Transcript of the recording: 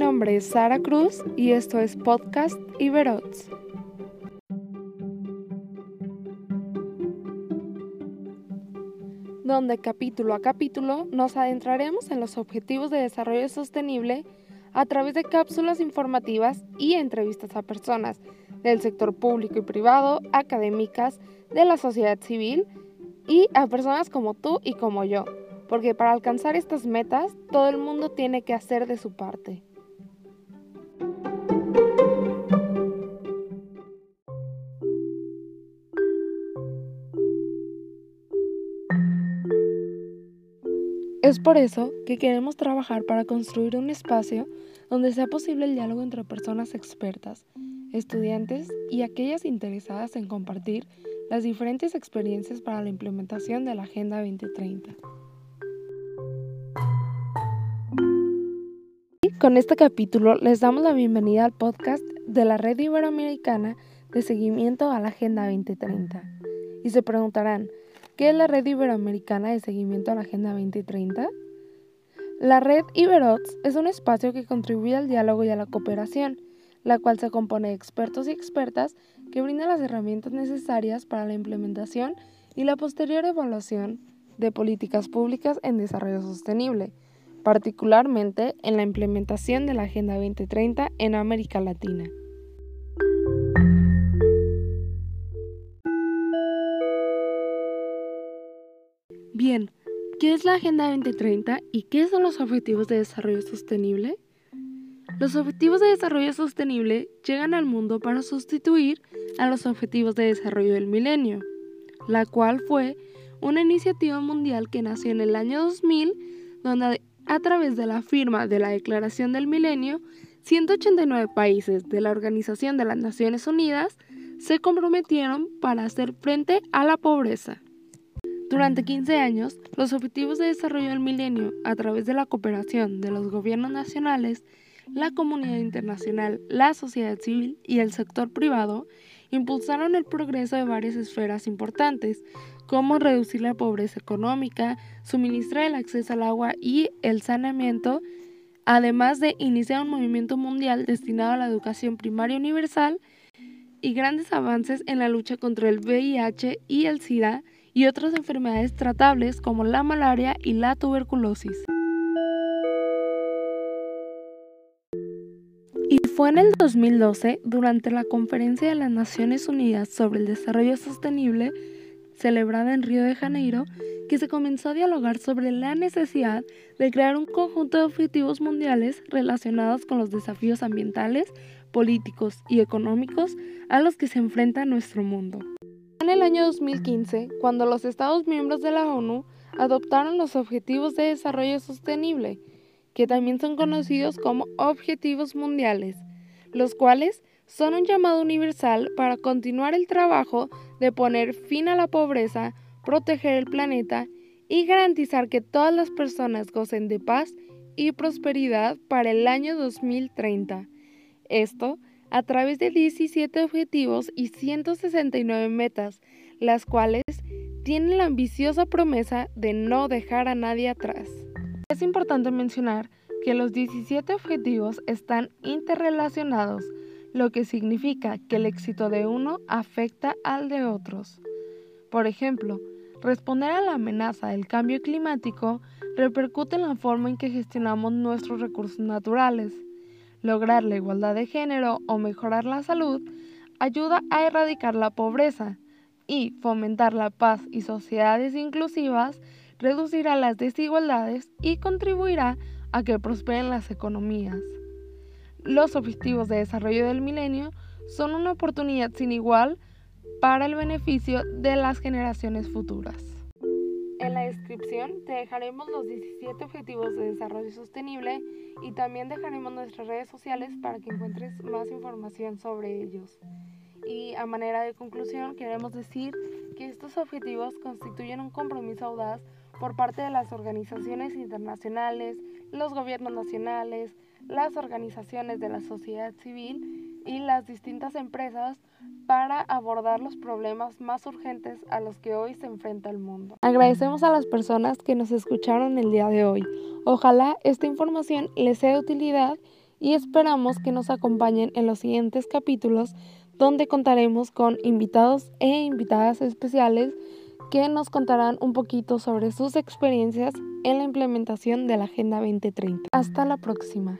Nombre es Sara Cruz y esto es Podcast Iberots. Donde capítulo a capítulo nos adentraremos en los objetivos de desarrollo sostenible a través de cápsulas informativas y entrevistas a personas del sector público y privado, académicas, de la sociedad civil y a personas como tú y como yo, porque para alcanzar estas metas todo el mundo tiene que hacer de su parte. Es por eso que queremos trabajar para construir un espacio donde sea posible el diálogo entre personas expertas, estudiantes y aquellas interesadas en compartir las diferentes experiencias para la implementación de la Agenda 2030. Y con este capítulo les damos la bienvenida al podcast de la Red Iberoamericana de Seguimiento a la Agenda 2030. Y se preguntarán, ¿qué es la Red Iberoamericana de Seguimiento a la Agenda 2030? La red Iberots es un espacio que contribuye al diálogo y a la cooperación, la cual se compone de expertos y expertas que brindan las herramientas necesarias para la implementación y la posterior evaluación de políticas públicas en desarrollo sostenible, particularmente en la implementación de la Agenda 2030 en América Latina. ¿Qué es la Agenda 2030 y qué son los Objetivos de Desarrollo Sostenible? Los Objetivos de Desarrollo Sostenible llegan al mundo para sustituir a los Objetivos de Desarrollo del Milenio, la cual fue una iniciativa mundial que nació en el año 2000, donde a través de la firma de la Declaración del Milenio, 189 países de la Organización de las Naciones Unidas se comprometieron para hacer frente a la pobreza. Durante 15 años, los Objetivos de Desarrollo del Milenio, a través de la cooperación de los gobiernos nacionales, la comunidad internacional, la sociedad civil y el sector privado, impulsaron el progreso de varias esferas importantes, como reducir la pobreza económica, suministrar el acceso al agua y el saneamiento, además de iniciar un movimiento mundial destinado a la educación primaria universal y grandes avances en la lucha contra el VIH y el SIDA y otras enfermedades tratables como la malaria y la tuberculosis. Y fue en el 2012, durante la Conferencia de las Naciones Unidas sobre el Desarrollo Sostenible, celebrada en Río de Janeiro, que se comenzó a dialogar sobre la necesidad de crear un conjunto de objetivos mundiales relacionados con los desafíos ambientales, políticos y económicos a los que se enfrenta nuestro mundo. En el año 2015, cuando los Estados miembros de la ONU adoptaron los Objetivos de Desarrollo Sostenible, que también son conocidos como objetivos mundiales, los cuales son un llamado universal para continuar el trabajo de poner fin a la pobreza, proteger el planeta y garantizar que todas las personas gocen de paz y prosperidad para el año 2030. Esto a través de 17 objetivos y 169 metas, las cuales tienen la ambiciosa promesa de no dejar a nadie atrás. Es importante mencionar que los 17 objetivos están interrelacionados, lo que significa que el éxito de uno afecta al de otros. Por ejemplo, responder a la amenaza del cambio climático repercute en la forma en que gestionamos nuestros recursos naturales. Lograr la igualdad de género o mejorar la salud ayuda a erradicar la pobreza y fomentar la paz y sociedades inclusivas reducirá las desigualdades y contribuirá a que prosperen las economías. Los objetivos de desarrollo del milenio son una oportunidad sin igual para el beneficio de las generaciones futuras. En la descripción te dejaremos los 17 objetivos de desarrollo sostenible y también dejaremos nuestras redes sociales para que encuentres más información sobre ellos. Y a manera de conclusión queremos decir que estos objetivos constituyen un compromiso audaz por parte de las organizaciones internacionales, los gobiernos nacionales, las organizaciones de la sociedad civil y las distintas empresas para abordar los problemas más urgentes a los que hoy se enfrenta el mundo. Agradecemos a las personas que nos escucharon el día de hoy. Ojalá esta información les sea de utilidad y esperamos que nos acompañen en los siguientes capítulos donde contaremos con invitados e invitadas especiales que nos contarán un poquito sobre sus experiencias en la implementación de la Agenda 2030. Hasta la próxima.